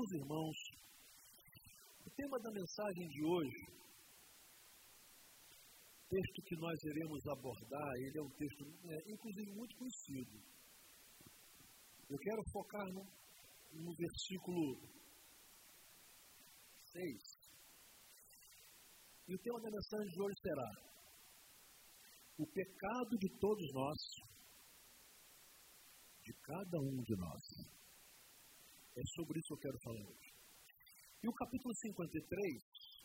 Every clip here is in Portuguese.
Meus irmãos, o tema da mensagem de hoje, texto que nós iremos abordar, ele é um texto, é, inclusive, muito conhecido. Eu quero focar no, no versículo 6. E o tema da mensagem de hoje será: O pecado de todos nós, de cada um de nós. É sobre isso que eu quero falar hoje. E o capítulo 53,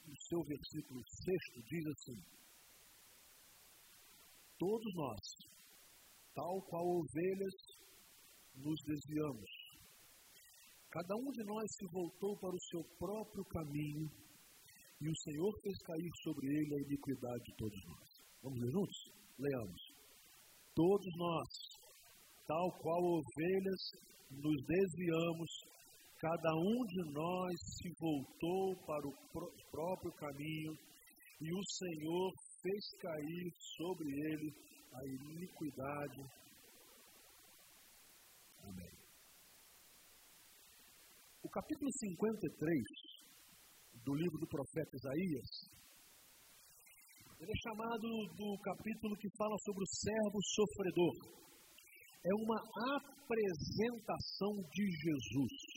no seu versículo 6, diz assim: Todos nós, tal qual ovelhas, nos desviamos. Cada um de nós se voltou para o seu próprio caminho e o Senhor fez cair sobre ele a iniquidade de todos nós. Vamos ler juntos? Leamos. Todos nós, tal qual ovelhas, nos desviamos, cada um de nós se voltou para o próprio caminho e o Senhor fez cair sobre ele a iniquidade. Amém. O capítulo 53 do livro do profeta Isaías, ele é chamado do capítulo que fala sobre o servo sofredor. É uma apresentação de Jesus.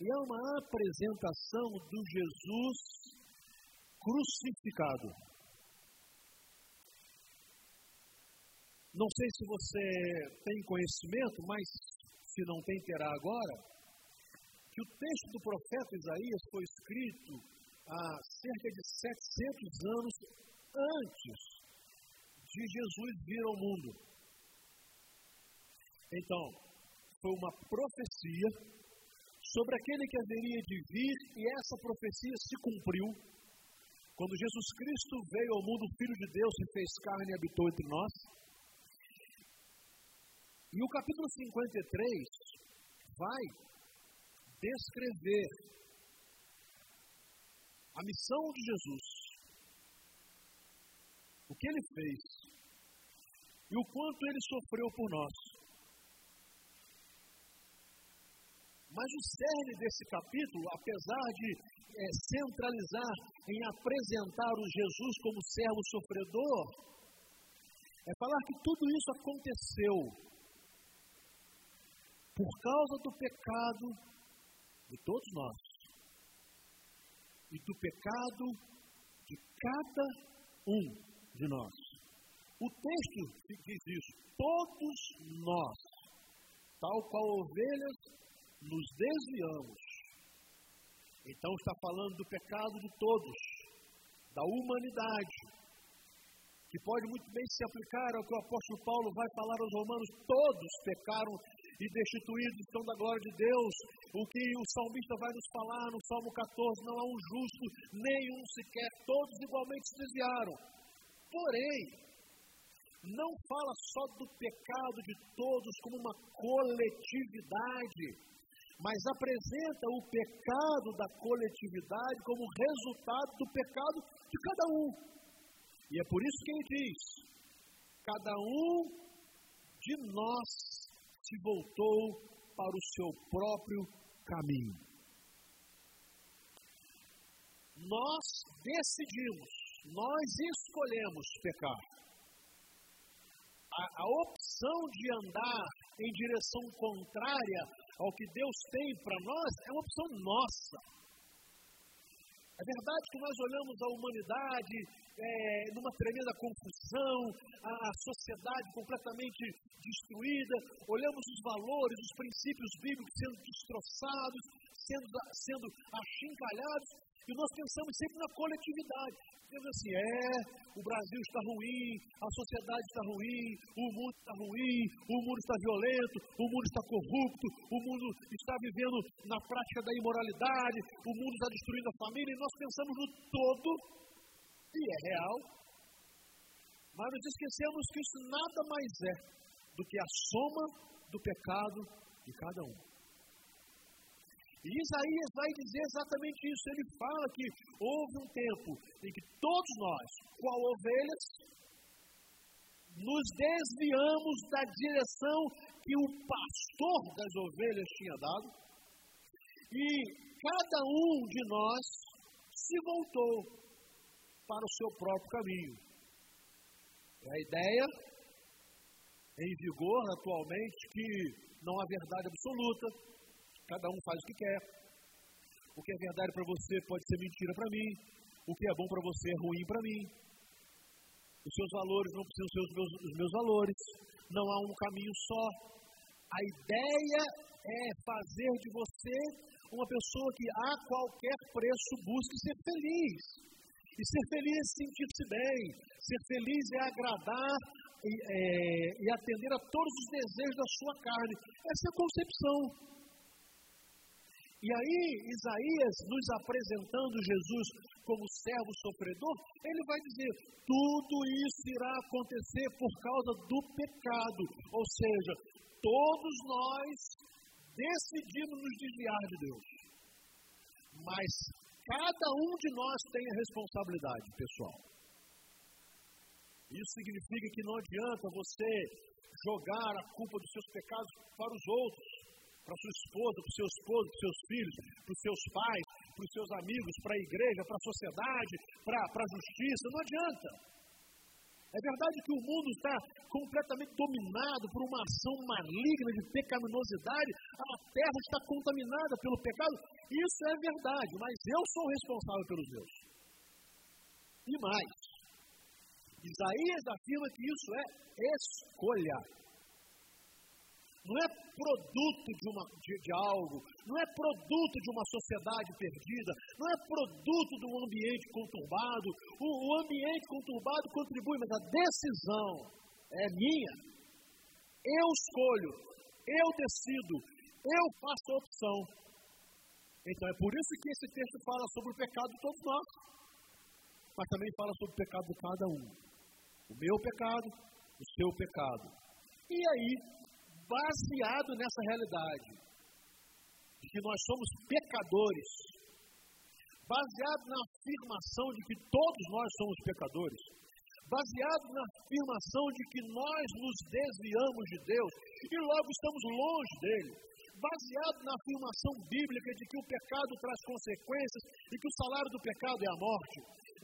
E é uma apresentação do Jesus crucificado. Não sei se você tem conhecimento, mas se não tem, terá agora, que o texto do profeta Isaías foi escrito há cerca de 700 anos antes de Jesus vir ao mundo. Então, foi uma profecia sobre aquele que haveria de vir, e essa profecia se cumpriu quando Jesus Cristo veio ao mundo, Filho de Deus, se fez carne e habitou entre nós. E o capítulo 53 vai descrever a missão de Jesus, o que ele fez e o quanto ele sofreu por nós. Mas o cerne desse capítulo, apesar de é, centralizar em apresentar o Jesus como servo sofredor, é falar que tudo isso aconteceu por causa do pecado de todos nós e do pecado de cada um de nós. O texto diz isso: todos nós, tal qual ovelhas, nos desviamos. Então está falando do pecado de todos, da humanidade, que pode muito bem se aplicar ao que o apóstolo Paulo vai falar aos romanos: todos pecaram e destituídos estão da glória de Deus. O que o salmista vai nos falar no Salmo 14: não há um justo, nenhum sequer, todos igualmente se desviaram. Porém, não fala só do pecado de todos como uma coletividade, mas apresenta o pecado da coletividade como resultado do pecado de cada um. E é por isso que ele diz: cada um de nós se voltou para o seu próprio caminho. Nós decidimos, nós escolhemos pecar. A, a opção de andar em direção contrária ao que Deus tem para nós é uma opção nossa. É verdade que nós olhamos a humanidade é, numa tremenda confusão, a, sociedade completamente destruída, olhamos os valores, os princípios bíblicos sendo destroçados, sendo, sendo achincalhados, e nós pensamos sempre na coletividade. Dizemos assim, é, o Brasil está ruim, a sociedade está ruim, o mundo está ruim, o mundo está violento, o mundo está corrupto, o mundo está vivendo na prática da imoralidade, o mundo está destruindo a família, e nós pensamos no todo e é real, mas nos esquecemos que isso nada mais é do que a soma do pecado de cada um. E Isaías vai dizer exatamente isso. Ele fala que houve um tempo em que todos nós, qual ovelhas, nos desviamos da direção que o pastor das ovelhas tinha dado, E cada um de nós se voltou para o seu próprio caminho. É a ideia em vigor atualmente que não há verdade absoluta, cada um faz o que quer. O que é verdade para você pode ser mentira para mim, o que é bom para você é ruim para mim. Os seus valores não precisam ser os meus, os meus valores, não há um caminho só. A ideia é fazer de você uma pessoa que a qualquer preço busque ser feliz. E ser feliz é sentir-se bem, ser feliz é agradar e, é, e, atender a todos os desejos da sua carne. Essa é a concepção. E aí, Isaías, nos apresentando Jesus como servo sofredor, ele vai dizer: tudo isso irá acontecer por causa do pecado. Ou seja, todos nós decidimos nos desviar de Deus. Mas Cada um de nós tem a responsabilidade pessoal. Isso significa que não adianta você jogar a culpa dos seus pecados para os outros, para sua esposa, para o seu esposo, para os seus filhos, para os seus pais, para os seus amigos, para a igreja, para a sociedade, para, a justiça. Não adianta. É verdade que o mundo está completamente dominado por uma ação maligna de pecaminosidade, a terra está contaminada pelo pecado. Isso é verdade, mas eu sou responsável pelos meus. E mais, Isaías afirma que isso é escolha não é produto de, uma, de, de, algo, não é produto de uma sociedade perdida, não é produto de um ambiente conturbado. O, o ambiente conturbado contribui, mas a decisão é minha. Eu escolho, eu decido, eu faço a opção. Então é por isso que esse texto fala sobre o pecado de todos nós, mas também fala sobre o pecado de cada um. O meu pecado, o seu pecado. E aí, baseado nessa realidade, de que nós somos pecadores, baseado na afirmação de que todos nós somos pecadores, baseado na afirmação de que nós nos desviamos de Deus e logo estamos longe dele, baseado na afirmação bíblica de que o pecado traz consequências e que o salário do pecado é a morte,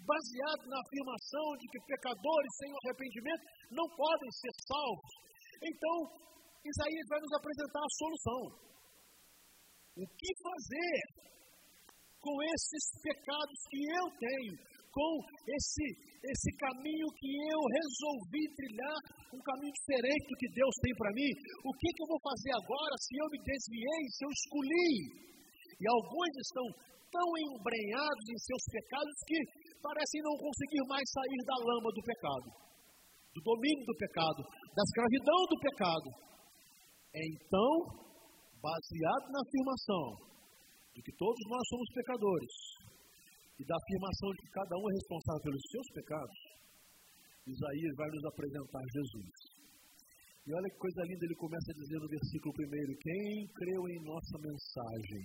baseado na afirmação de que pecadores sem arrependimento não podem ser salvos. Então, Isaías vai nos apresentar a solução. O que fazer com esses pecados que eu tenho, com esse, esse caminho que eu resolvi trilhar, um caminho diferente do que Deus tem para mim? O que, que eu vou fazer agora se eu me desviei, se eu escolhi? E alguns estão tão embrenhados em seus pecados que parecem não conseguir mais sair da lama do pecado, do domínio do pecado, da escravidão do pecado. Então, baseado na afirmação de que todos nós somos pecadores e da afirmação de que cada um é responsável pelos seus pecados, Isaías vai nos apresentar Jesus. E olha que coisa linda, ele começa a dizer no versículo primeiro: Quem creu em nossa mensagem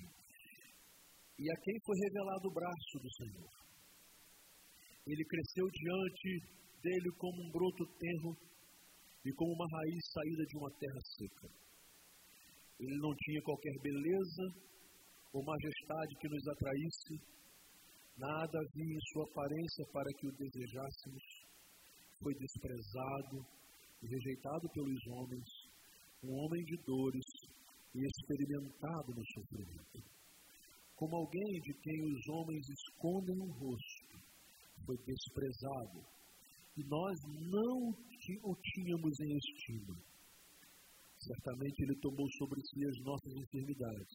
e a quem foi revelado o braço do Senhor. Ele cresceu diante dele como um broto tenro e como uma raiz saída de uma terra seca. Ele não tinha qualquer beleza ou majestade que nos atraísse, nada havia em sua aparência para que o desejássemos. Foi desprezado e rejeitado pelos homens, um homem de dores e experimentado no sofrimento. Como alguém de quem os homens escondem o rosto, foi desprezado, e nós não o tínhamos em estima Certamente Ele tomou sobre si as nossas enfermidades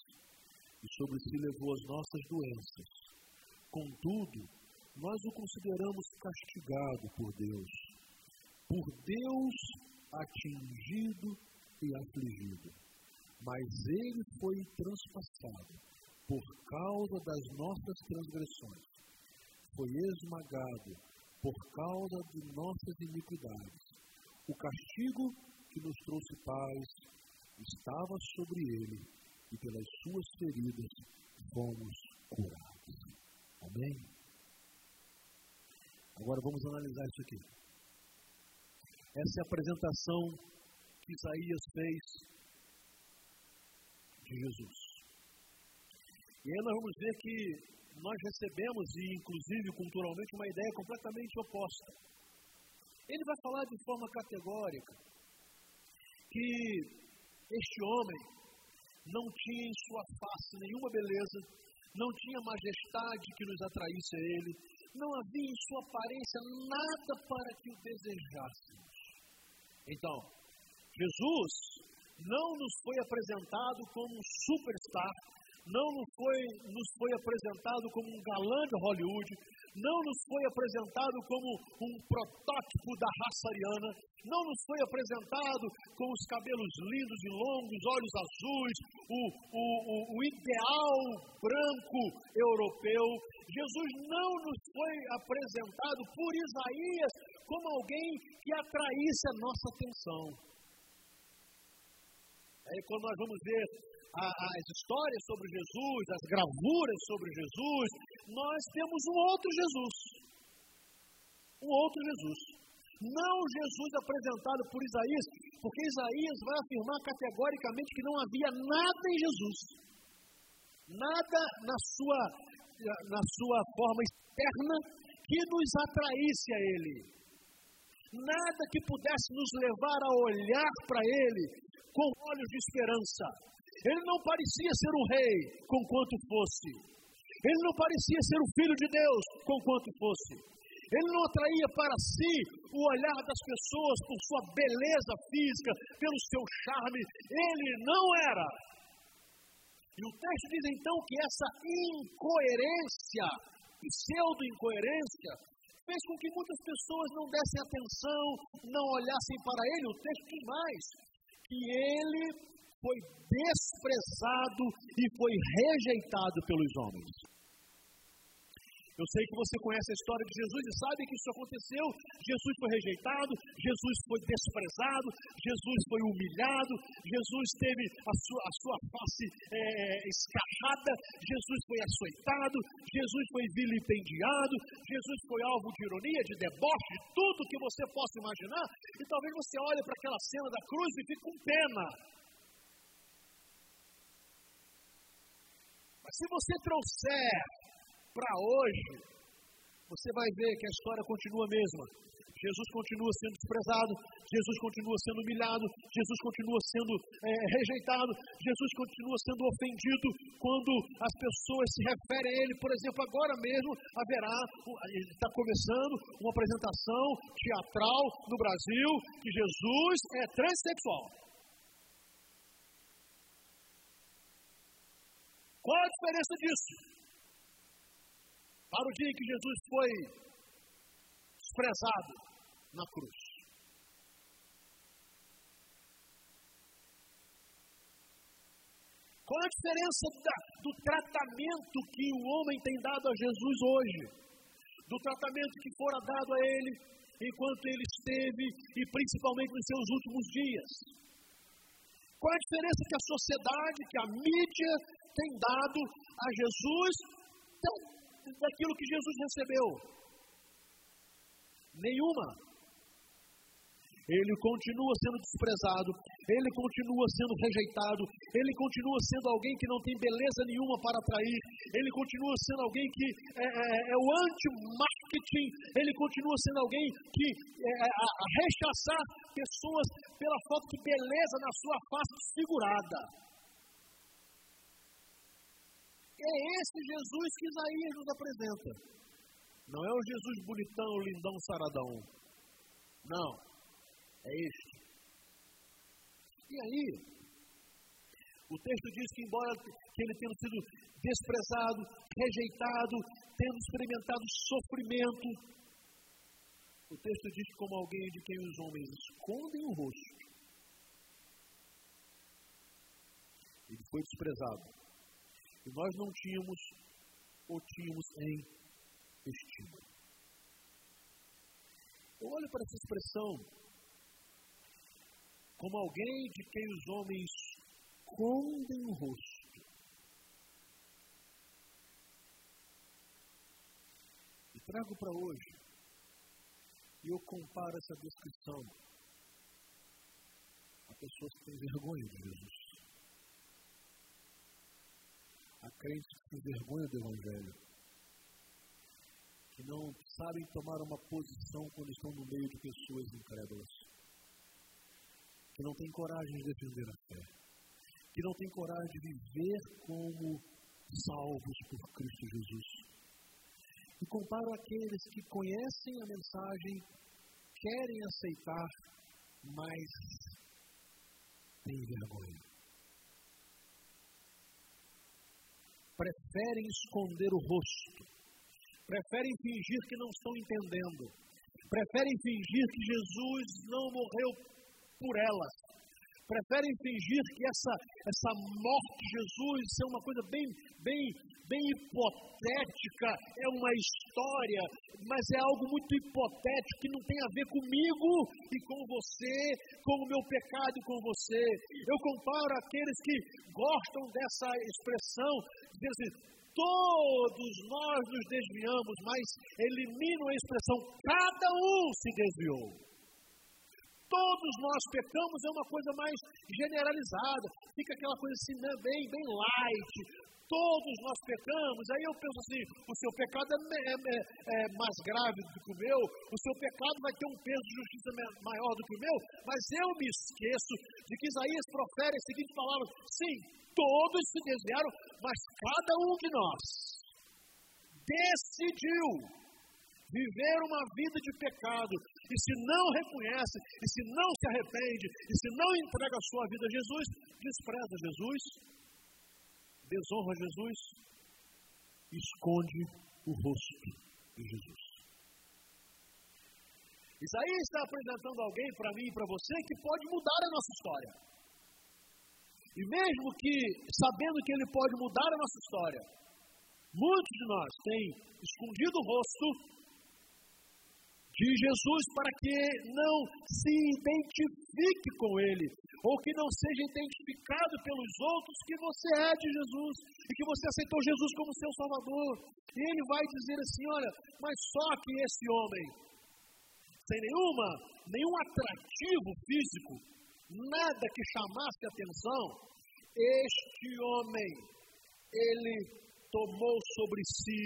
e sobre si levou as nossas doenças. Contudo, nós o consideramos castigado por Deus, por Deus atingido e afligido. Mas ele foi transpassado por causa das nossas transgressões, foi esmagado por causa de nossas iniquidades. O castigo que nos trouxe paz estava sobre ele e pelas suas feridas fomos curados. Amém? Agora vamos analisar isso aqui. Essa é a apresentação que Isaías fez de Jesus. E aí nós vamos ver que nós recebemos, e inclusive culturalmente, uma ideia completamente oposta. Ele vai falar de forma categórica que este homem não tinha em sua face nenhuma beleza, não tinha majestade que nos atraísse a ele, não havia em sua aparência nada para que o desejássemos. Então, Jesus não nos foi apresentado como um superstar, não nos foi, nos foi apresentado como um galã de Hollywood, não nos foi apresentado como um protótipo da raça ariana, não nos foi apresentado com os cabelos lindos e longos, olhos azuis, o, o, o, o ideal branco europeu. Jesus não nos foi apresentado por Isaías como alguém que atraísse a nossa atenção. Aí quando nós vamos ver as histórias sobre Jesus, as gravuras sobre Jesus, nós temos um outro Jesus. Um outro Jesus. Não Jesus apresentado por Isaías, porque Isaías vai afirmar categoricamente que não havia nada em Jesus. Nada na sua, na sua forma externa que nos atraísse a Ele. Nada que pudesse nos levar a olhar para Ele com olhos de esperança. Ele não parecia ser um rei, conquanto fosse. Ele não parecia ser o filho de Deus, conquanto fosse. Ele não atraía para si o olhar das pessoas por sua beleza física, pelo seu charme. Ele não era. E o texto diz então que essa incoerência, pseudo-incoerência, fez com que muitas pessoas não dessem atenção, não olhassem para ele. O texto diz mais: que ele foi desprezado e foi rejeitado pelos homens. Eu sei que você conhece a história de Jesus e sabe que isso aconteceu. Jesus foi rejeitado, Jesus foi desprezado, Jesus foi humilhado, Jesus teve a sua, a sua face é, escarrada, Jesus foi açoitado, Jesus foi vilipendiado, Jesus foi alvo de ironia, de deboche, de tudo que você possa imaginar. E talvez você olhe para aquela cena da cruz e fique com pena. Mas se você trouxer para hoje, você vai ver que a história continua a mesma. Jesus continua sendo desprezado, Jesus continua sendo humilhado, Jesus continua sendo é, rejeitado, Jesus continua sendo ofendido quando as pessoas se referem a Ele. Por exemplo, agora mesmo haverá, está começando uma apresentação teatral no Brasil que Jesus é transexual. Qual a diferença disso? Para o dia em que Jesus foi desprezado na cruz. Qual a diferença da, do tratamento que o homem tem dado a Jesus hoje? Do tratamento que fora dado a ele enquanto ele esteve e principalmente nos seus últimos dias? Qual a diferença que a sociedade, que a mídia tem dado a Jesus daquilo que Jesus recebeu? Nenhuma. Ele continua sendo desprezado, ele continua sendo rejeitado, ele continua sendo alguém que não tem beleza nenhuma para atrair, ele continua sendo alguém que é, é, é o anti-marketing, ele continua sendo alguém que é, é a, a rechaçar pessoas pela falta de beleza na sua face desfigurada. É esse Jesus que Isaías nos apresenta. Não é o Jesus bonitão, lindão, saradão. Não. É este. E aí, o texto diz que, embora que ele tenha sido desprezado, rejeitado, tendo experimentado sofrimento, o texto diz como alguém de quem os homens escondem o rosto, ele foi desprezado que nós não tínhamos ou tínhamos em estima. Eu olho para essa expressão como alguém de quem os homens escondem o rosto. E trago para hoje, e eu comparo essa descrição a pessoas que têm vergonha de Jesus. Há crentes que se envergonham do Evangelho, que não sabem tomar uma posição quando estão no meio de pessoas incrédulas, que não têm coragem de defender a fé, que não têm coragem de viver como salvos por Cristo Jesus. E comparo aqueles que conhecem a mensagem, querem aceitar, mas têm vergonha. Preferem esconder o rosto, preferem fingir que não estão entendendo, preferem fingir que Jesus não morreu por elas, preferem fingir que essa, essa morte de Jesus é uma coisa bem, bem, bem hipotética, é uma história, mas é algo muito hipotético que não tem a ver comigo e com você, com o meu pecado e com você. Eu comparo aqueles que gostam dessa expressão, dizendo assim, todos nós nos desviamos, mas eliminam a expressão cada um se desviou. Todos nós pecamos é uma coisa mais generalizada, fica aquela coisa assim, né, bem, bem light. Todos nós pecamos, aí eu penso assim: o seu pecado é, é, é, mais grave do que o meu, o seu pecado vai ter um peso de justiça maior do que o meu, mas eu me esqueço de que Isaías profere as seguintes palavras: sim, todos se desviaram, mas cada um de nós decidiu viver uma vida de pecado, e se não reconhece, e se não se arrepende, e se não entrega a sua vida a Jesus, despreza Jesus, desonra Jesus, esconde o rosto de Jesus. Isaías está apresentando alguém para mim e para você que pode mudar a nossa história. E mesmo que, sabendo que ele pode mudar a nossa história, muitos de nós têm escondido o rosto de Jesus para que não se identifique com Ele, ou que não seja identificado pelos outros que você é de Jesus e que você aceitou Jesus como seu Salvador. E Ele vai dizer assim: olha, mas só que esse homem, sem nenhuma, nenhum atrativo físico, nada que chamasse atenção, este homem, ele tomou sobre si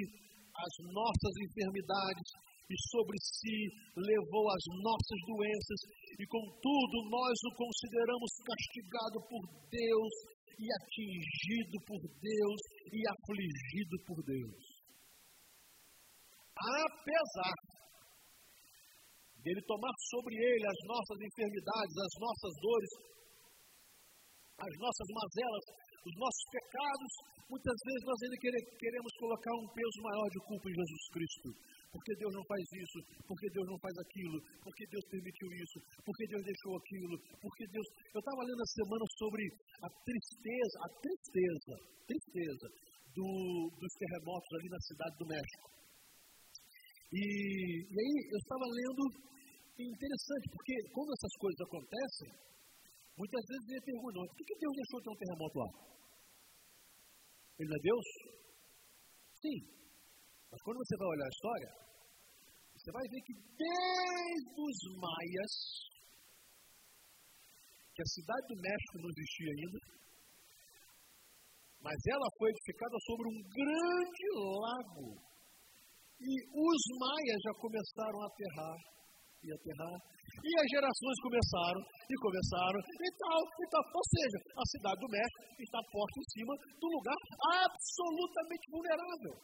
as nossas enfermidades sobre si levou as nossas doenças, e contudo nós o consideramos castigado por Deus, e atingido por Deus, e afligido por Deus. Apesar dele tomar sobre ele as nossas enfermidades, as nossas dores, as nossas mazelas, os nossos pecados, muitas vezes nós ainda queremos colocar um peso maior de culpa em Jesus Cristo. Porque Deus não faz isso, porque Deus não faz aquilo, porque Deus permitiu isso, porque Deus deixou aquilo, porque Deus. Eu estava lendo essa semana sobre a tristeza, a tristeza, tristeza do, dos terremotos ali na cidade do México. E, e aí eu estava lendo, é interessante, porque quando essas coisas acontecem, muitas vezes me perguntam, por que Deus deixou ter um terremoto lá? Ele não é Deus? Sim. Mas quando você vai olhar a história, você vai ver que desde os maias, que a cidade do México não existia ainda, mas ela foi edificada sobre um grande lago. E os maias já começaram a aterrar e aterrar. E as gerações começaram e começaram e tal, e tal. Ou seja, a cidade do México está posta em cima de um lugar absolutamente vulnerável.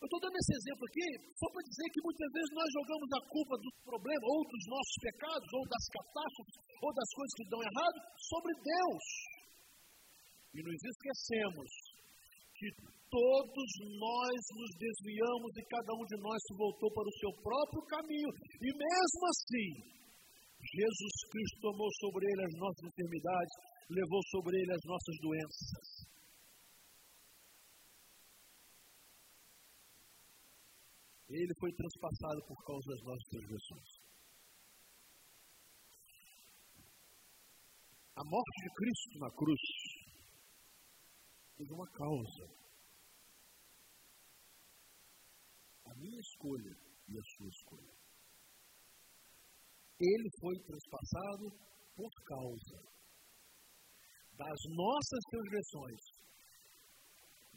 Eu estou dando esse exemplo aqui só para dizer que muitas vezes nós jogamos a culpa do problema, ou dos nossos pecados, ou das catástrofes, ou das coisas que dão errado, sobre Deus. E nos esquecemos que todos nós nos desviamos e cada um de nós se voltou para o seu próprio caminho. E mesmo assim, Jesus Cristo tomou sobre ele as nossas enfermidades, levou sobre ele as nossas doenças. Ele foi transpassado por causa das nossas transgressões. A morte de Cristo na cruz teve uma causa. A minha escolha e a sua escolha. ele foi transpassado por causa das nossas transgressões.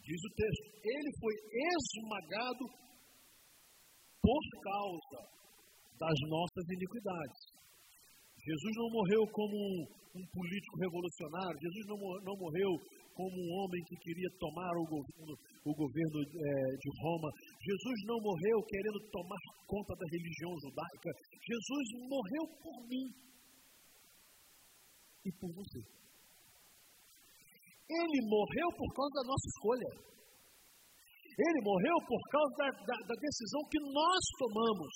Diz o texto, ele foi esmagado por causa das nossas iniquidades. Jesus não morreu como um, um político revolucionário, Jesus não, não morreu como um homem que queria tomar o governo, o governo é, de Roma. Jesus não morreu querendo tomar conta da religião judaica. Jesus morreu por mim e por você. Ele morreu por causa da nossa escolha. Ele morreu por causa da, da, da decisão que nós tomamos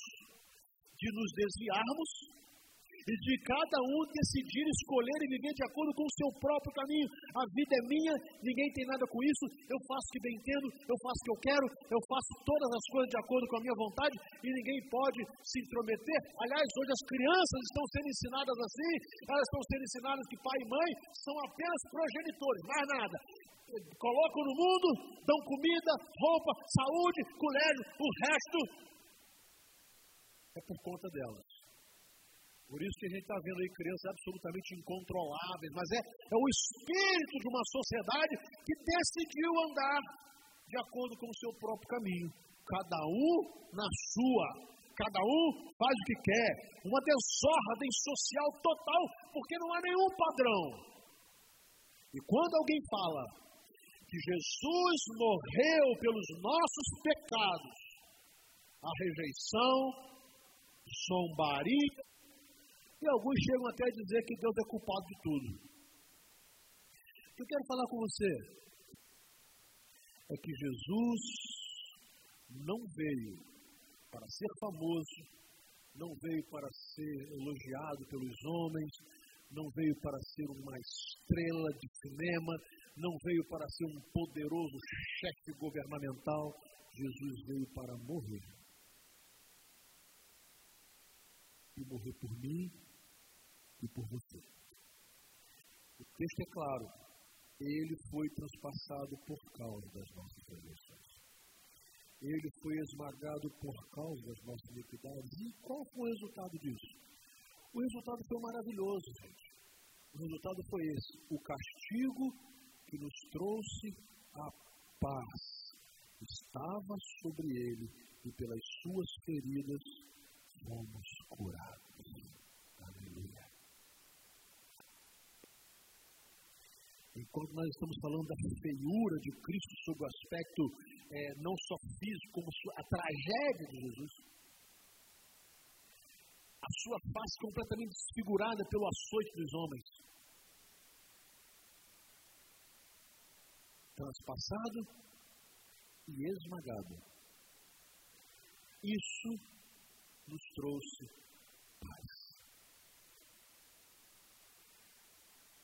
de nos desviarmos e de cada um decidir escolher e viver de acordo com o seu próprio caminho. A vida é minha, ninguém tem nada com isso, eu faço o que bem entendo, eu faço o que eu quero, eu faço todas as coisas de acordo com a minha vontade e ninguém pode se intrometer. Aliás, hoje as crianças estão sendo ensinadas assim, elas estão sendo ensinadas que pai e mãe são apenas progenitores, mais nada colocam no mundo, dão comida, roupa, saúde, colégio, o resto é por conta delas. Por isso que a gente está vendo aí crianças absolutamente incontroláveis, mas é, é o espírito de uma sociedade que decidiu andar de acordo com o seu próprio caminho. Cada um na sua, cada um faz o que quer. Uma desordem social total, porque não há nenhum padrão. E quando alguém fala que Jesus morreu pelos nossos pecados, a rejeição, zombaria, e alguns chegam até a dizer que Deus é culpado de tudo. Eu quero falar com você é que Jesus não veio para ser famoso, não veio para ser elogiado pelos homens, não veio para ser uma estrela de cinema, não veio para ser um poderoso chefe governamental. Jesus veio para morrer. E morrer por mim e por você. O texto é claro, ele foi transpassado por causa das nossas transgressões. Ele foi esmagado por causa das nossas iniquidades. E qual foi o resultado disso? O resultado foi maravilhoso, gente. O resultado foi esse: o castigo que nos trouxe a paz estava sobre ele e pelas suas feridas fomos curados. quando nós estamos falando da feiura de Cristo sob o aspecto é, não só físico, como a tragédia de Jesus, a sua face completamente desfigurada pelo açoite dos homens, transpassado e esmagado. Isso nos trouxe paz.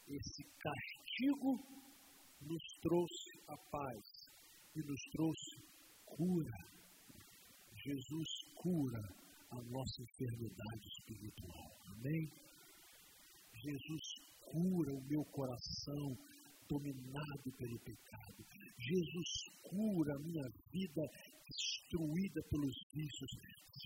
Esse castigo castigo nos trouxe a paz e nos trouxe cura. Jesus cura a nossa enfermidade espiritual. Amém? Jesus cura o meu coração dominado pelo pecado. Jesus cura a minha vida destruída pelos vícios.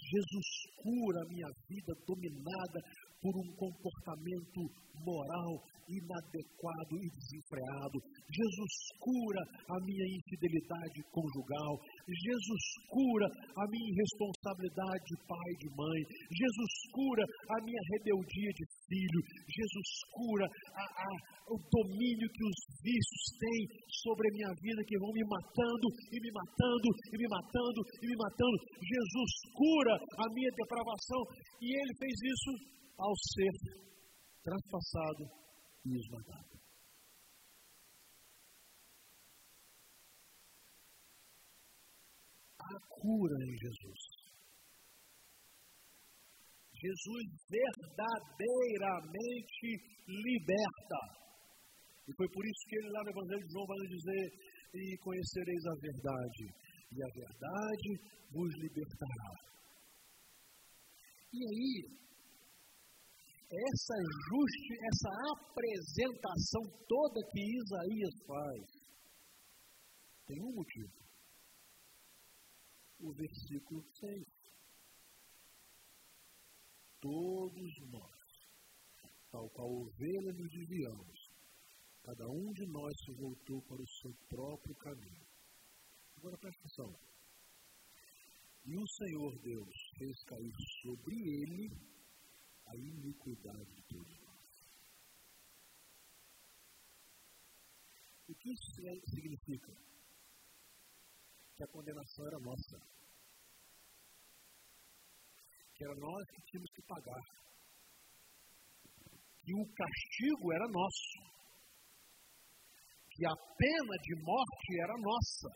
Jesus cura a minha vida dominada por um comportamento moral inadequado e desenfreado. Jesus cura a minha infidelidade conjugal. Jesus cura a minha irresponsabilidade de pai e de mãe. Jesus cura a minha rebeldia de filho. Jesus cura a, a, o domínio que os vícios têm sobre a minha vida, que vão me matando e me matando e me matando e me matando. Jesus cura a minha depravação e ele fez isso ao ser transpassado e esmagado. Há cura em Jesus. Jesus verdadeiramente liberta. E foi por isso que ele lá no Evangelho de João vai dizer: E conhecereis a verdade, e a verdade vos libertará. E aí, essa justi, essa apresentação toda que Isaías faz, tem um motivo. O versículo 6. todos nós, tal qual ovelha nos desviamos, cada um de nós se voltou para o seu próprio caminho. Agora presta atenção. E o Senhor Deus fez cair sobre ele a iniquidade de todos nós. O que isso significa? Que a condenação era nossa. Que era nós que tínhamos que pagar. Que o castigo era nosso. Que a pena de morte era nossa.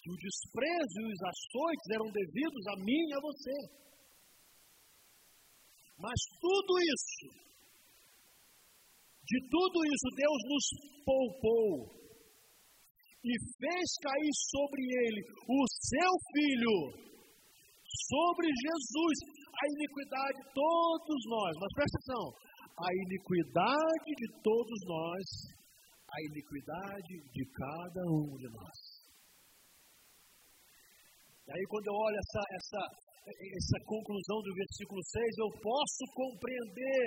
Que o desprezo e os açoites eram devidos a mim e a você. Mas tudo isso, de tudo isso, Deus nos poupou e fez cair sobre ele o seu filho, sobre Jesus, a iniquidade de todos nós. Mas presta atenção, a iniquidade de todos nós, a iniquidade de cada um de nós. E aí quando eu olho essa, essa, essa conclusão do versículo 6, eu posso compreender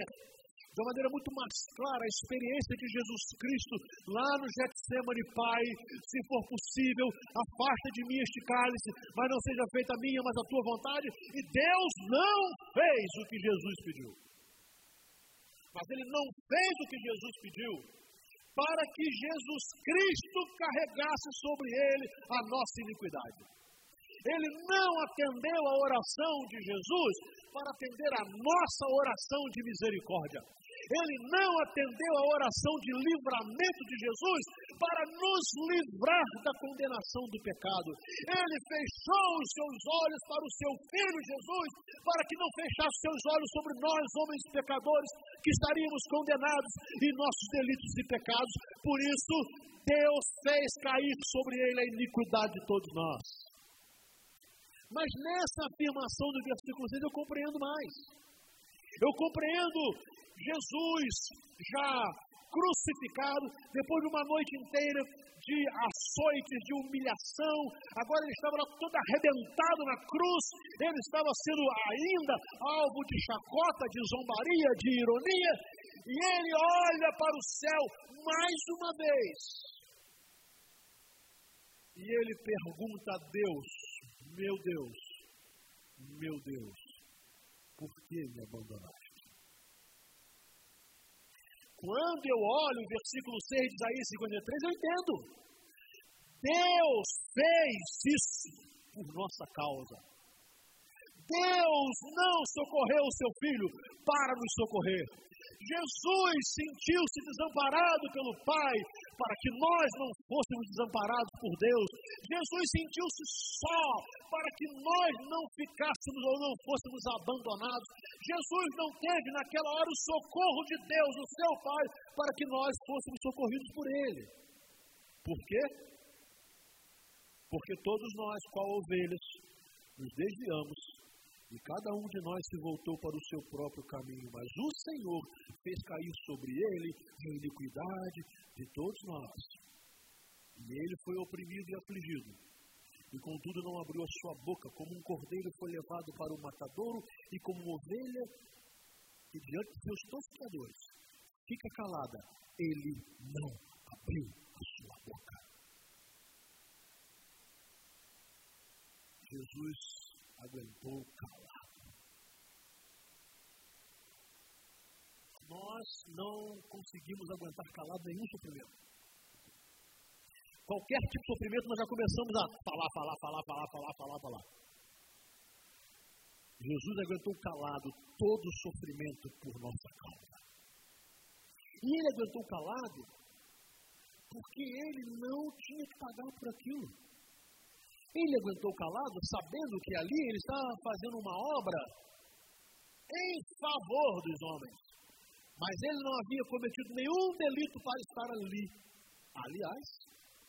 de uma maneira muito mais clara a experiência de Jesus Cristo lá no Getsemane, Pai, se for possível, afasta de mim este cálice, mas não seja feita a minha, mas a tua vontade. E Deus não fez o que Jesus pediu. Mas ele não fez o que Jesus pediu para que Jesus Cristo carregasse sobre ele a nossa iniquidade. Ele não atendeu a oração de Jesus para atender a nossa oração de misericórdia. Ele não atendeu a oração de livramento de Jesus para nos livrar da condenação do pecado. Ele fechou os seus olhos para o seu filho Jesus, para que não fechasse seus olhos sobre nós, homens pecadores, que estaríamos condenados em nossos delitos e pecados. Por isso, Deus fez cair sobre ele a iniquidade de todos nós. Mas nessa afirmação do versículo 6 eu compreendo mais. Eu compreendo Jesus já crucificado, depois de uma noite inteira de açoites, de humilhação, agora ele estava todo arrebentado na cruz, ele estava sendo ainda alvo de chacota, de zombaria, de ironia, e ele olha para o céu mais uma vez. E ele pergunta a Deus: meu Deus, meu Deus, por que me abandonaste? Quando eu olho o versículo 6 de Isaías 53, eu entendo. Deus fez isso por nossa causa. Deus não socorreu o seu filho para nos socorrer. Jesus sentiu-se desamparado pelo Pai para que nós não fôssemos desamparados por Deus. Jesus sentiu-se só para que nós não ficássemos ou não fôssemos abandonados. Jesus não teve naquela hora o socorro de Deus, o seu Pai, para que nós fôssemos socorridos por Ele. Por quê? Porque todos nós, qual ovelhas, nos desviamos e cada um de nós se voltou para o seu próprio caminho, mas o Senhor fez cair sobre ele a iniquidade de todos nós. E ele foi oprimido e afligido. E contudo não abriu a sua boca, como um cordeiro foi levado para o matadouro, e como uma ovelha que diante de seus tosqueadores fica calada, ele não abriu a sua boca. Jesus aguentou calado. Nós não conseguimos aguentar calado nenhum sofrimento. Qualquer tipo de sofrimento, nós já começamos a falar, falar, falar, falar, falar, falar, falar. Jesus aguentou calado todo o sofrimento por nossa causa. E ele aguentou calado porque ele não tinha que pagar por aquilo. Ele aguentou calado, sabendo que ali ele estava fazendo uma obra em favor dos homens. Mas ele não havia cometido nenhum delito para estar ali. Aliás,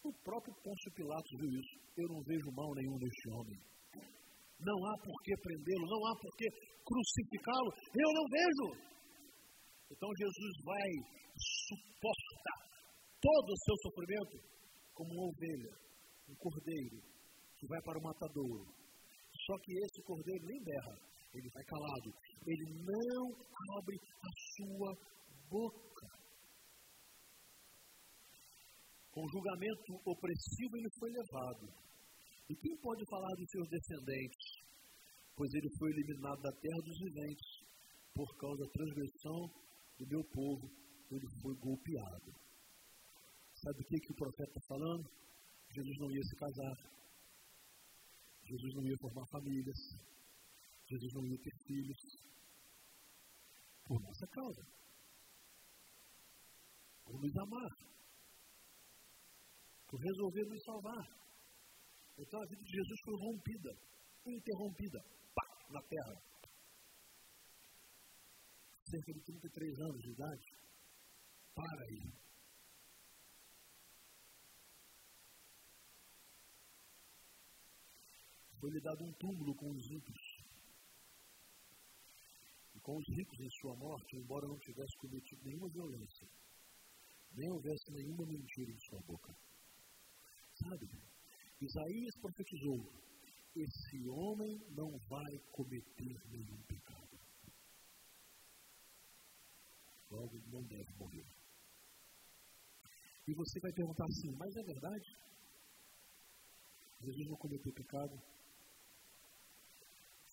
o próprio Pôncio Pilatos viu isso. Eu não vejo mal nenhum neste homem. Não há por que prendê-lo, não há por que crucificá-lo. Eu não vejo. Então Jesus vai suportar todo o seu sofrimento como uma ovelha, um cordeiro que vai para o matadouro. Só que esse cordeiro nem berra, ele vai calado. Ele não abre a sua boca. Com julgamento opressivo ele foi levado. E quem pode falar dos seus descendentes? Pois ele foi eliminado da terra dos viventes por causa da transgressão do meu povo. Ele foi golpeado. Sabe o que, que o profeta está falando? Jesus não ia se casar. Jesus não ia formar famílias. Jesus não ia ter filhos. Por nossa causa. Por nos amar. Por resolver nos salvar. Então a vida de Jesus foi rompida, interrompida, pá, na terra. Cerca de 33 anos de idade. Para aí. Foi-lhe dado um túmulo com os ricos. E com os ricos em sua morte, embora não tivesse cometido nenhuma violência, nem houvesse nenhuma mentira em sua boca. Sabe, Isaías profetizou: esse homem não vai cometer nenhum pecado. Logo, não deve morrer. E você vai perguntar assim: mas é verdade? Jesus não cometeu pecado?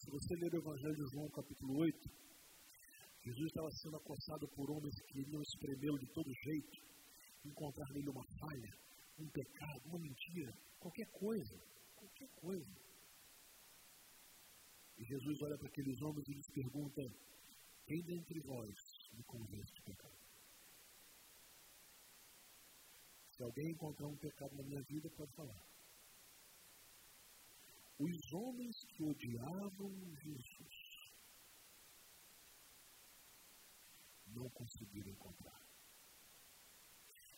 Se você ler o Evangelho de João, capítulo 8, Jesus estava sendo acossado por homens que queriam espremê-lo de todo jeito, encontrar nele uma falha, um pecado, uma mentira, qualquer coisa, qualquer coisa. E Jesus olha para aqueles homens e lhes pergunta: Quem dentre vós me convence de pecado? Se alguém encontrar um pecado na minha vida, pode falar. Os homens que odiavam Jesus não conseguiram encontrar.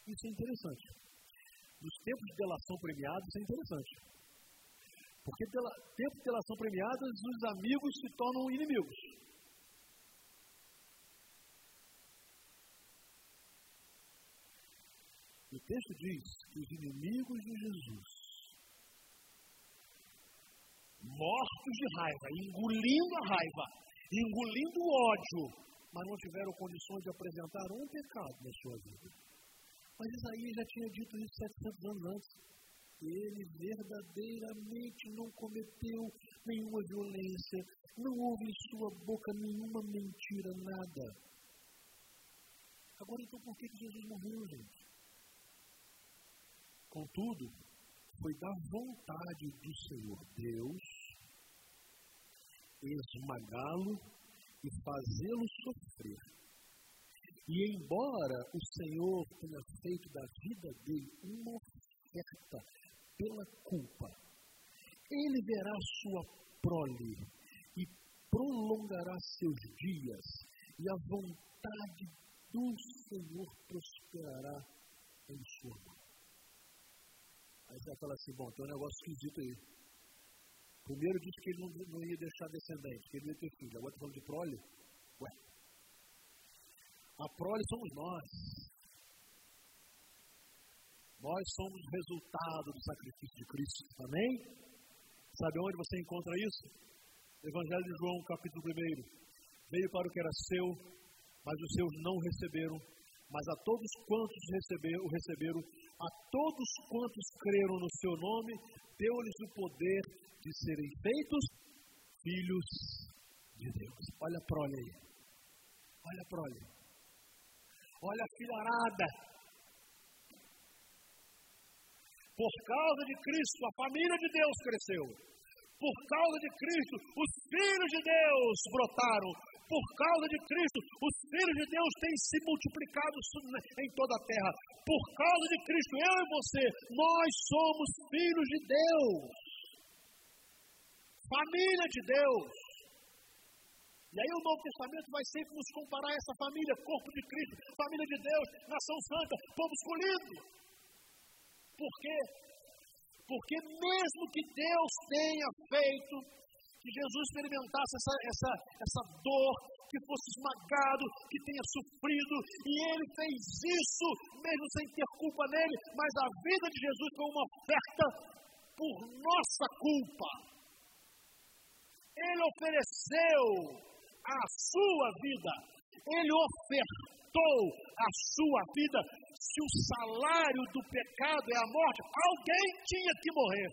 Isso é interessante. Nos tempos de delação premiada, isso é interessante. Porque pela tempo de delação premiada, os amigos se tornam inimigos. O texto diz que os inimigos de Jesus mortos de raiva, engolindo a raiva, engolindo o ódio, mas não tiveram condições de apresentar um pecado na sua vida. Mas Isaías já tinha dito isso 700 anos antes. Ele verdadeiramente não cometeu nenhuma violência, não houve em sua boca nenhuma mentira, nada. Agora, então, por que Jesus morreu, gente? Contudo, foi da vontade do Senhor Deus esmagá-lo e fazê-lo sofrer. E embora o Senhor tenha feito da vida dele uma oferta pela culpa, ele verá sua prole e prolongará seus dias, e a vontade do Senhor prosperará em sua mão. Aí você vai falar assim, bom, tem um negócio esquisito aí. Primeiro disse que ele não, não ia deixar descendente, que ele ia ter filho. Agora está falando de prole? Ué. A prole somos nós. Nós somos resultado do sacrifício de Cristo. Amém? Sabe onde você encontra isso? Evangelho de João, capítulo 1. Veio para o que era seu, mas os seus não receberam. Mas a todos quantos receberam, o receberam, a todos quantos creram no seu nome, deu-lhes o poder de serem feitos filhos de Deus. Olha a prole aí. Olha a prole. Olha a filharada. Por causa de Cristo, a família de Deus cresceu. Por causa de Cristo, os filhos de Deus brotaram. Por causa de Cristo, os filhos de Deus têm se multiplicado em toda a terra. Por causa de Cristo, eu e você, nós somos filhos de Deus. Família de Deus. E aí o Novo Testamento vai sempre nos comparar a essa família, corpo de Cristo, família de Deus, nação santa, povo escolhido. Por quê? Porque mesmo que Deus tenha feito que Jesus experimentasse essa, essa, essa dor, que fosse esmagado, que tenha sofrido, e ele fez isso mesmo sem ter culpa nele, mas a vida de Jesus foi uma oferta por nossa culpa. Ele ofereceu a sua vida. Ele ofertou a sua vida. Se o salário do pecado é a morte, alguém tinha que morrer.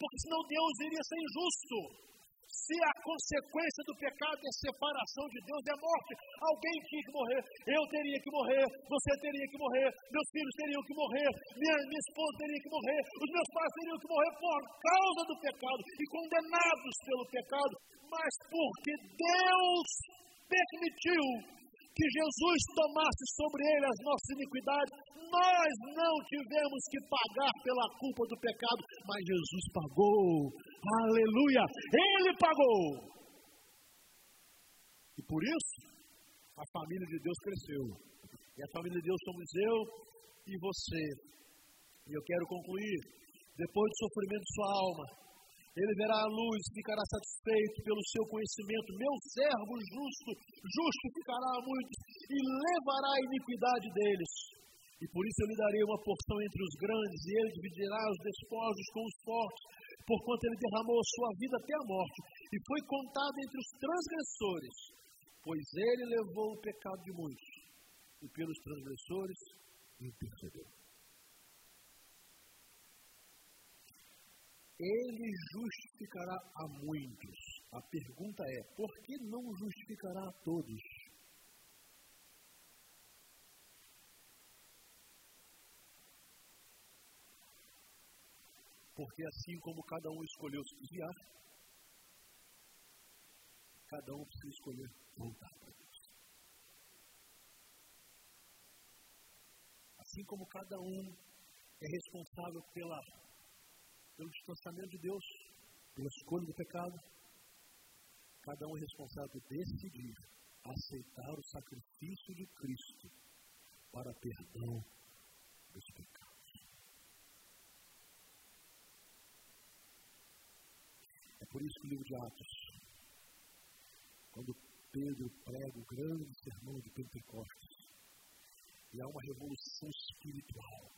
Porque senão Deus iria ser injusto. Se a consequência do pecado é separação de Deus, é morte, alguém tinha que morrer. Eu teria que morrer, você teria que morrer, meus filhos teriam que morrer, minha, minha esposa teria que morrer, os meus pais teriam que morrer por causa do pecado e condenados pelo pecado. Mas porque Deus permitiu que Jesus tomasse sobre ele as nossas iniquidades, nós não tivemos que pagar pela culpa do pecado, mas Jesus pagou. Aleluia! Ele pagou. E por isso, a família de Deus cresceu. E a família de Deus somos eu e você. E eu quero concluir, depois do sofrimento de sua alma, ele verá a luz, ficará satisfeito pelo seu conhecimento. Meu servo justo justificará a muitos e levará a iniquidade deles. E por isso eu lhe darei uma porção entre os grandes, e ele dividirá os despojos com os fortes, porquanto ele derramou a sua vida até a morte, e foi contado entre os transgressores, pois ele levou o pecado de muitos, e pelos transgressores intercedeu. Ele justificará a muitos. A pergunta é: por que não justificará a todos? Porque assim como cada um escolheu se desviar, cada um precisa escolher voltar para Deus. Assim como cada um é responsável pela, pelo distanciamento de Deus, pela escolha do pecado, cada um é responsável por decidir aceitar o sacrifício de Cristo para perdão dos pecados. por isso que o livro de Atos, quando Pedro prega o grande sermão de Pentecostes, e há uma revolução espiritual,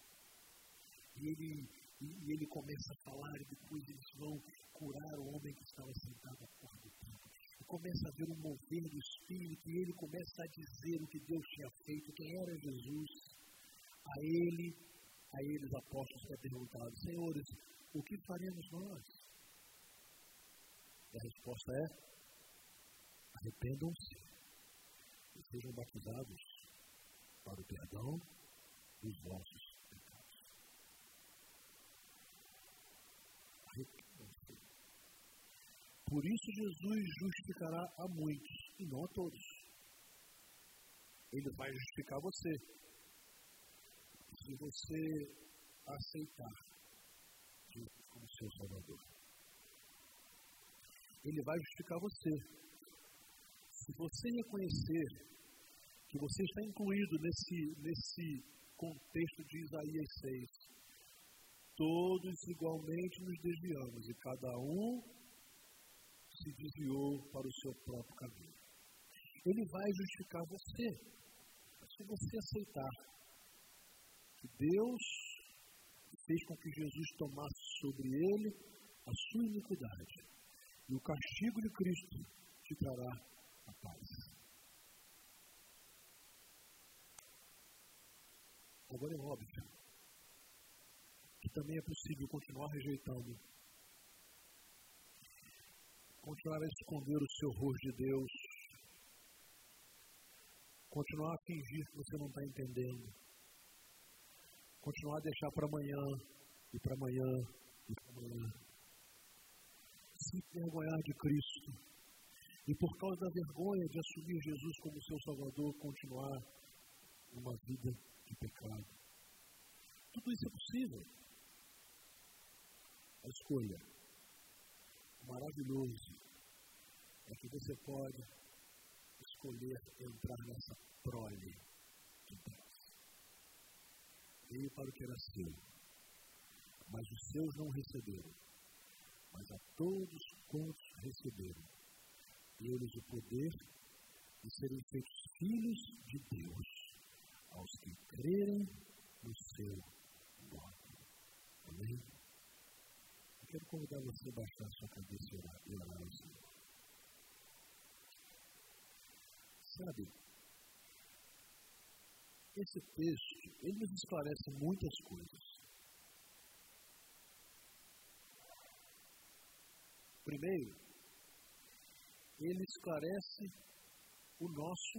e ele, e, e ele começa a falar, e depois eles vão curar o homem que estava sentado à porta do templo. E começa a ver um mover do Espírito, e ele começa a dizer o que Deus tinha feito, quem era Jesus. A ele, a eles apóstolos, é perguntado, senhores, o que faremos nós? E a resposta é: arrependam-se e sejam batizados para o perdão dos vossos pecados. Arrependam-se. Por isso Jesus justificará a muitos e não a todos. Ele vai justificar você. Se você aceitar Jesus como seu Salvador. Ele vai justificar você. Se você reconhecer que você está incluído nesse, nesse contexto de Isaías 6, todos igualmente nos desviamos e cada um se desviou para o seu próprio caminho. Ele vai justificar você. Se você aceitar que Deus fez com que Jesus tomasse sobre ele a sua iniquidade e o castigo de Cristo te trará a paz. Agora é óbvio que também é possível continuar rejeitando, continuar a esconder o seu rosto de Deus, continuar a fingir que você não está entendendo, continuar a deixar para amanhã, e para amanhã, e para amanhã. Se envergonhar de Cristo. E por causa da vergonha de assumir Jesus como seu Salvador, continuar uma vida de pecado. Tudo isso é possível. A escolha maravilhoso é que você pode escolher entrar nessa prole de Deus. Veio para o que era seu, mas os seus não receberam mas a todos quantos receberam, eles o poder de serem feitos filhos de Deus, aos que crerem no seu nome. Amém? quero convidar você a baixar a sua cabeça e orar, e orar ao Senhor. Sabe, esse texto, ele nos esclarece muitas coisas. Primeiro, ele esclarece o nosso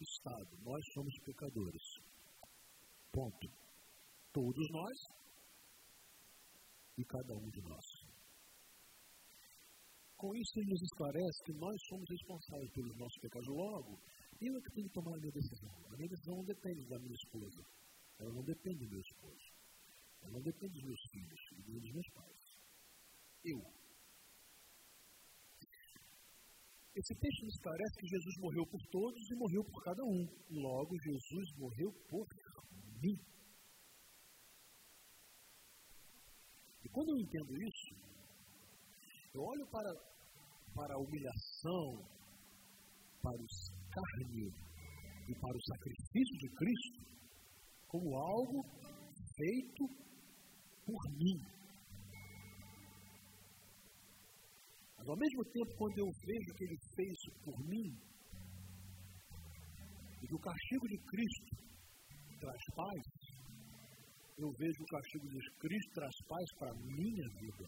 estado. Nós somos pecadores. Ponto. Todos nós e cada um de nós. Com isso, ele nos esclarece que nós somos responsáveis pelos nossos pecados. Logo, eu é que tenho que tomar a minha decisão. A minha decisão não depende da minha esposa. Ela não depende do meu esposo. Ela não depende dos meus filhos e dos meus pais. Eu. Esse texto nos parece que Jesus morreu por todos e morreu por cada um. Logo, Jesus morreu por mim. Quando eu entendo isso, eu olho para, para a humilhação, para os carne e para o sacrifício de Cristo como algo feito por mim. Mas ao mesmo tempo, quando eu vejo que ele fez por mim, e que o castigo de Cristo traz paz, eu vejo o castigo de Cristo traz paz para a minha vida.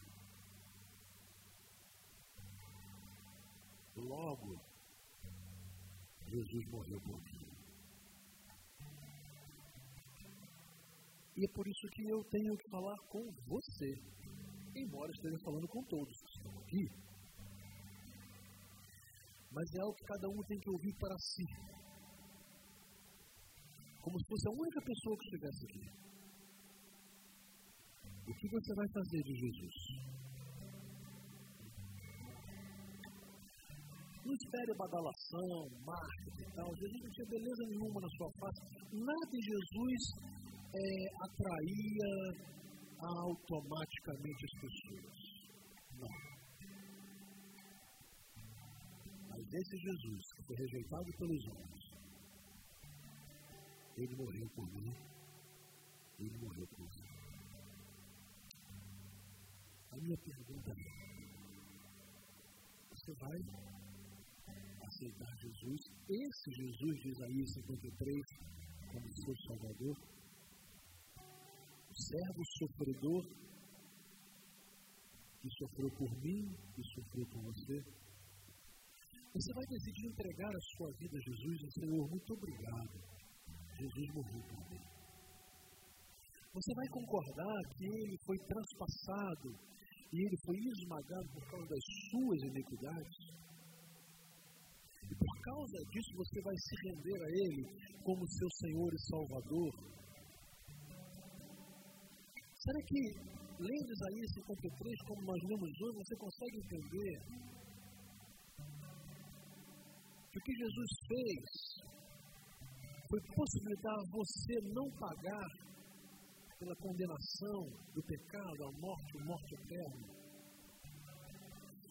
Logo, Jesus morreu por mim. E é por isso que eu tenho que falar com você, embora esteja falando com todos que estão aqui. Mas é algo que cada um tem que ouvir para si. Como se fosse a única pessoa que estivesse aqui. O que você vai fazer de Jesus? Não espere badalação, marketing e tal. Jesus não tinha beleza nenhuma na sua face. Nada em Jesus é, atraía automaticamente as pessoas. Não. Mas esse Jesus, que foi rejeitado pelos homens, ele morreu por mim, ele morreu por mim. Minha pergunta é: você vai aceitar Jesus, esse Jesus de Isaías 53, como seu Salvador, o servo sofredor, que sofreu por mim, que sofreu por você, você vai decidir entregar a sua vida a Jesus e Senhor, muito obrigado. Jesus morreu por mim. Você vai concordar que ele foi transpassado e ele foi esmagado por causa das suas iniquidades? E por causa disso você vai se render a Ele como seu Senhor e Salvador. Será que, lendo Isaías 53, como nós lemos hoje, você consegue entender que o que Jesus fez foi possibilitar você não pagar pela condenação do pecado, a morte, morte eterna?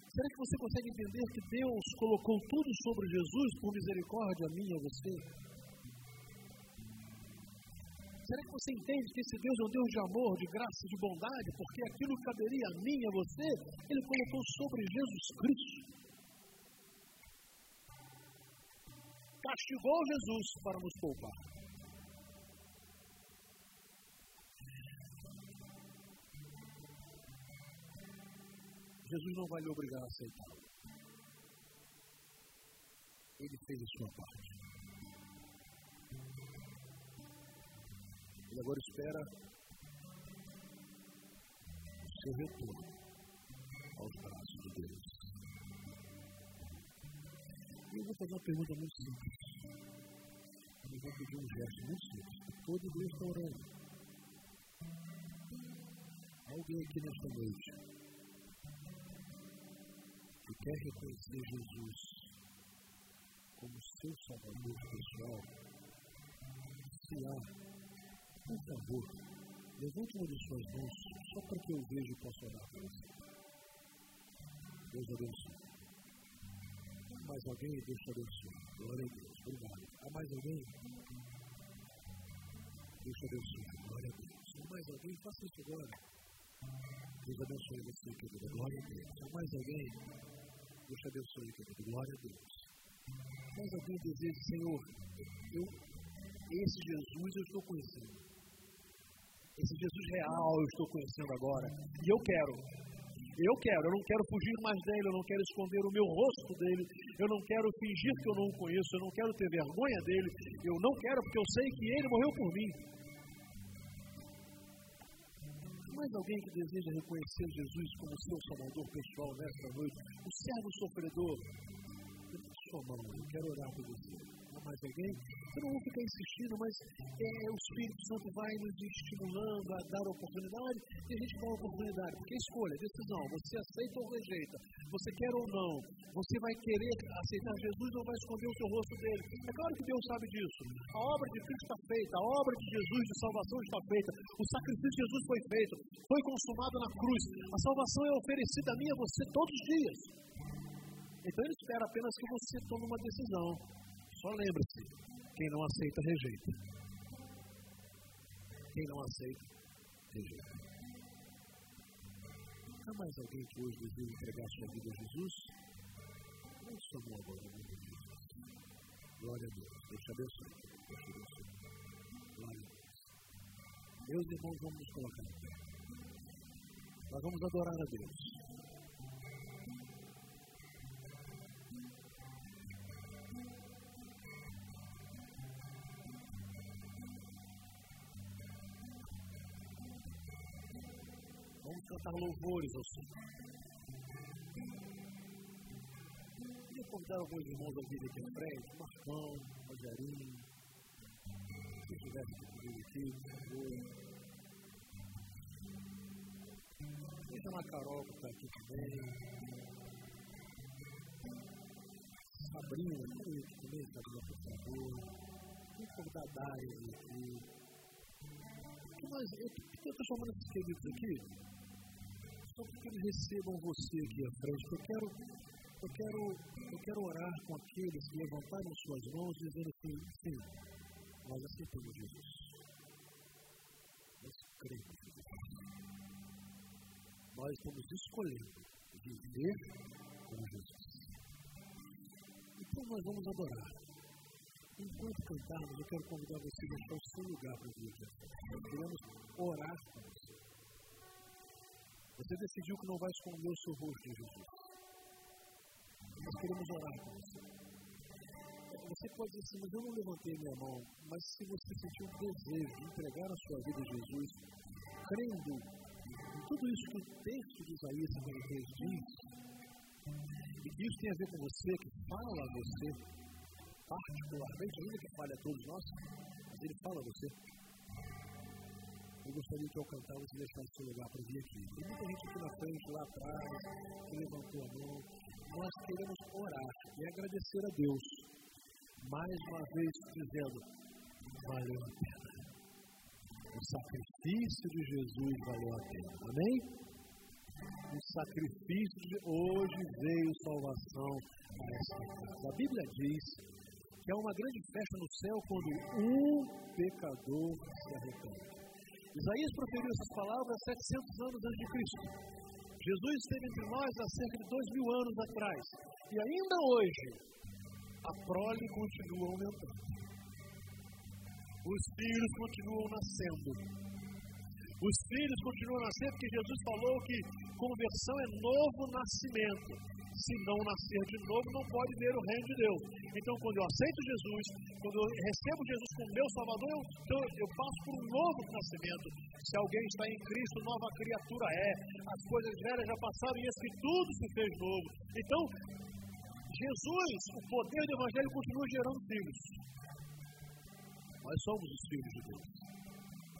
Será que você consegue entender que Deus colocou tudo sobre Jesus por misericórdia a mim e a você? Será que você entende que esse Deus é um Deus de amor, de graça, de bondade, porque aquilo que caberia a mim e a você, Ele colocou sobre Jesus Cristo? Castigou Jesus para nos poupar. Jesus não vai lhe obrigar a aceitar. Ele fez a sua parte. Ele agora espera o seu retorno aos braços de Deus. E eu vou fazer uma pergunta muito simples. Eu vou pedir um gesto muito simples. Todo Deus está orando. Alguém aqui nesta noite quer reconhecer Jesus como seu Salvador pessoal, se há, por favor, levante uma de suas mãos só para que eu veja e possa orar para você. Deus abençoe. Mais alguém? Deus te abençoe. Glória a Deus. Obrigado. Há mais alguém? Deus te abençoe. Glória a Deus. Há mais alguém? Faça isso agora. Deus abençoe você, querida. Glória a Deus. Há mais alguém? Deus te abençoe, querido. Glória a Deus. Mas alguém deseja, Senhor, eu, esse Jesus eu estou conhecendo. Esse Jesus real eu estou conhecendo agora. E eu quero. Eu quero, eu não quero fugir mais dele, eu não quero esconder o meu rosto dele, eu não quero fingir que eu não o conheço, eu não quero ter vergonha dele, eu não quero porque eu sei que ele morreu por mim. Mais alguém que deseja reconhecer Jesus como seu salvador pessoal nesta noite? O servo sofredor. Sua mão, eu quero orar por você mais alguém. Eu não vou ficar insistindo, mas é, o Espírito Santo vai nos estimulando a dar oportunidade e a gente dá oportunidade. Porque escolha, decisão, você aceita ou rejeita, você quer ou não, você vai querer aceitar Jesus ou vai esconder o seu rosto dele. É claro que Deus sabe disso. A obra de Cristo está feita, a obra de Jesus de salvação está feita, o sacrifício de Jesus foi feito, foi consumado na cruz. A salvação é oferecida a mim e a você todos os dias. Então ele espera apenas que você tome uma decisão. Só lembre-se: quem não aceita, rejeita. Quem não aceita, rejeita. Há mais alguém que hoje deseja entregar sua vida a Jesus? Não somos agora, no nome Jesus. Glória a Deus. Deus te abençoe. Deus te abençoe. Glória a Deus. Meus irmãos, vamos nos colocar pé. Nós vamos adorar a Deus. Cantar louvores ao Senhor. Queria convidar alguns irmãos a vir aqui à frente, Marcão, Rogerinho, se comigo aqui, por favor. Deixa a Carol que está aqui também. Sabrina, aqui também, Sabrina, por favor. Vamos convidar a Dária aqui. O que mais? Eu estou chamando esses queridos aqui para que eles recebam você aqui à frente. Eu quero, eu quero, eu quero orar com aqueles que levantaram suas mãos dizendo assim, sim, nós aceitamos Jesus. Nós cremos em Jesus. Nós estamos escolhendo viver com Jesus. Então nós vamos adorar. Enquanto cantarmos, eu quero convidar você a deixar o seu lugar para vir aqui. Nós queremos orar com você. Você decidiu que não vai esconder o seu rosto em Jesus. Nós queremos orar com você. Você pode dizer assim, mas eu não levantei minha mão. Mas se você sentiu um desejo de entregar a sua vida a Jesus, crendo em tudo isso que o texto de Isaías 53 diz, e que isso tem a ver com você, que fala a você, particularmente, ainda que fale a todos nós, ele fala a você eu gostaria que eu cantar você deixasse seu lugar para vir aqui. Tem muita gente aqui na frente, lá atrás, que levantou a mão. Nós queremos orar e agradecer a Deus, mais uma vez dizendo: valeu a pena. O sacrifício de Jesus valeu a pena. Amém? O sacrifício de hoje veio salvação a esta casa. A Bíblia diz que há uma grande festa no céu quando um pecador se arrepende. Isaías proferiu essas palavras 700 anos antes de Cristo. Jesus esteve entre nós há cerca de dois mil anos atrás. E ainda hoje, a prole continua aumentando. Os filhos continuam nascendo. Os filhos continuam nascendo porque Jesus falou que conversão é novo nascimento se não nascer de novo, não pode ver o reino de Deus. Então, quando eu aceito Jesus, quando eu recebo Jesus como meu Salvador, eu, eu, eu passo por um novo nascimento. Se alguém está em Cristo, nova criatura é. As coisas velhas já passaram e esse tudo se fez novo. Então, Jesus, o poder do Evangelho continua gerando filhos. Nós somos os filhos de Deus,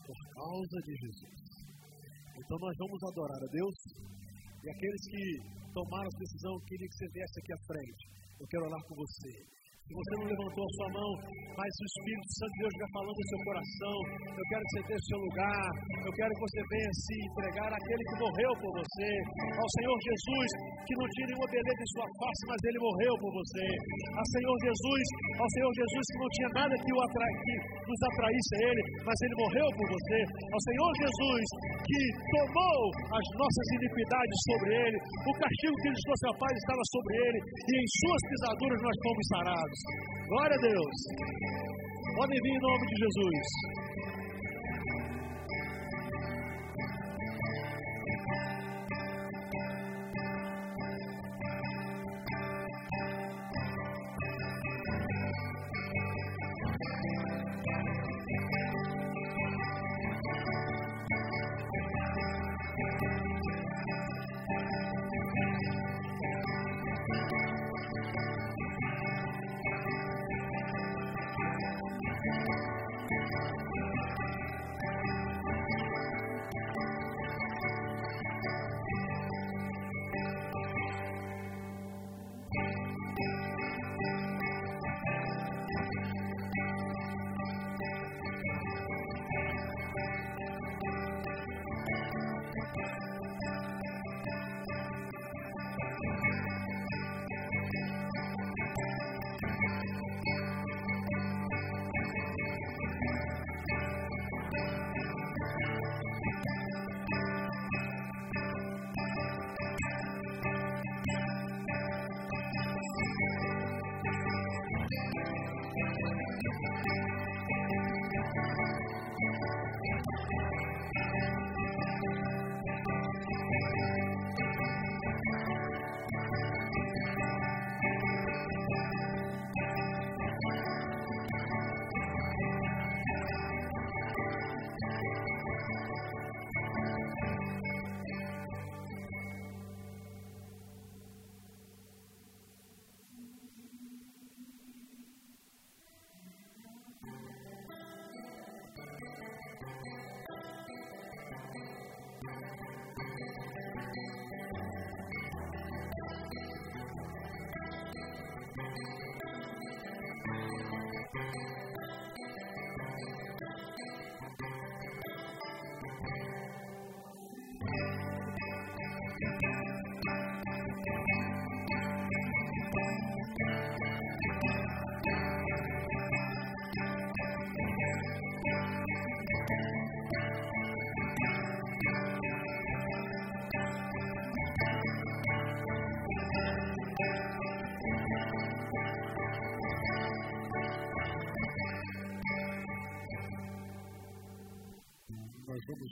por causa de Jesus. Então, nós vamos adorar a Deus e aqueles que tomaram a decisão, queria que você viesse aqui à frente. Eu quero orar com você. Se você não levantou a sua mão, mas o Espírito Santo de Deus já falando no seu coração, eu quero que você o seu lugar, eu quero que você venha se entregar àquele que morreu por você, ao Senhor Jesus, que não tinha nenhuma beleza em sua face, mas ele morreu por você, ao Senhor Jesus, ao Senhor Jesus que não tinha nada que, o atra... que nos atraísse a ele, mas ele morreu por você, ao Senhor Jesus que tomou as nossas iniquidades sobre ele, o castigo que ele trouxe a paz estava sobre ele, e em suas pisaduras nós fomos sarados. Glória a Deus. Podem vir em nome de Jesus.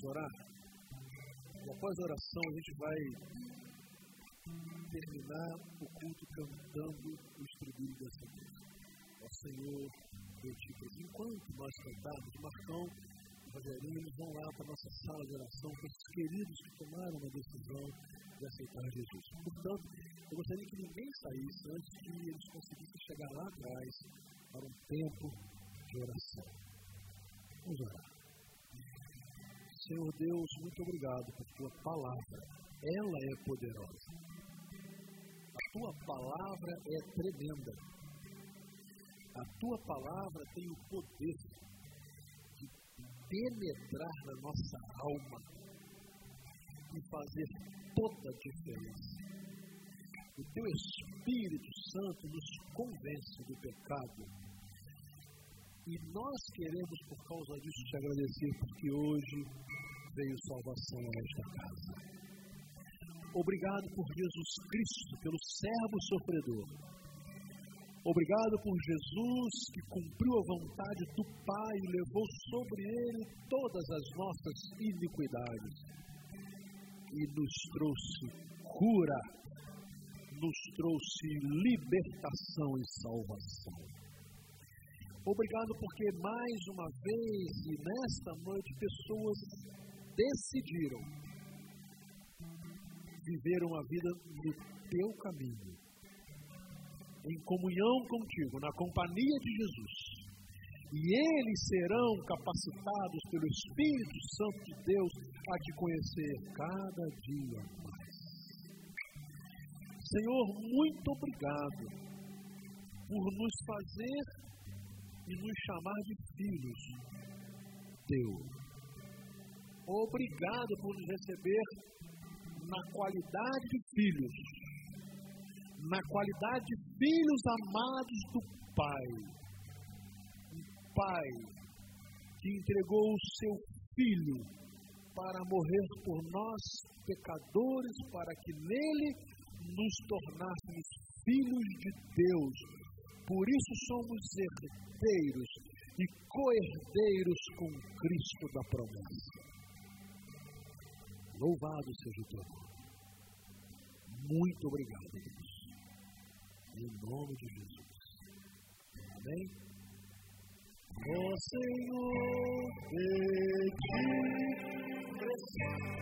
Vamos orar. E após a oração, a gente vai terminar o culto cantando o estribilho dessa música. Ó Senhor, eu te peço. Enquanto nós cantarmos, Marcão e Rogerinho vão lá para a nossa sala de oração com esses queridos que tomaram a decisão de aceitar Jesus. Portanto, eu gostaria que ninguém saísse antes que eles conseguissem chegar lá atrás para um tempo de oração. Vamos orar. Senhor Deus, muito obrigado por tua palavra. Ela é poderosa. A tua palavra é tremenda. A tua palavra tem o poder de penetrar na nossa alma e fazer toda a diferença. O teu Espírito Santo nos convence do pecado. E nós queremos, por causa disso, te agradecer, porque hoje veio salvação a esta casa. Obrigado por Jesus Cristo, pelo servo sofredor. Obrigado por Jesus que cumpriu a vontade do Pai e levou sobre ele todas as nossas iniquidades e nos trouxe cura, nos trouxe libertação e salvação. Obrigado porque mais uma vez e nesta noite pessoas decidiram viver uma vida no teu caminho, em comunhão contigo, na companhia de Jesus. E eles serão capacitados pelo Espírito Santo de Deus a te conhecer cada dia mais. Senhor, muito obrigado por nos fazer e nos chamar de filhos teus. Obrigado por nos receber na qualidade de filhos, na qualidade de filhos amados do Pai. Um Pai que entregou o seu Filho para morrer por nós, pecadores, para que nele nos tornássemos filhos de Deus por isso somos herdeiros e co-herdeiros com Cristo da promessa. Louvado seja o teu nome. Muito obrigado, Deus. Em nome de Jesus. Amém? Ó oh, Senhor, eu te preciso.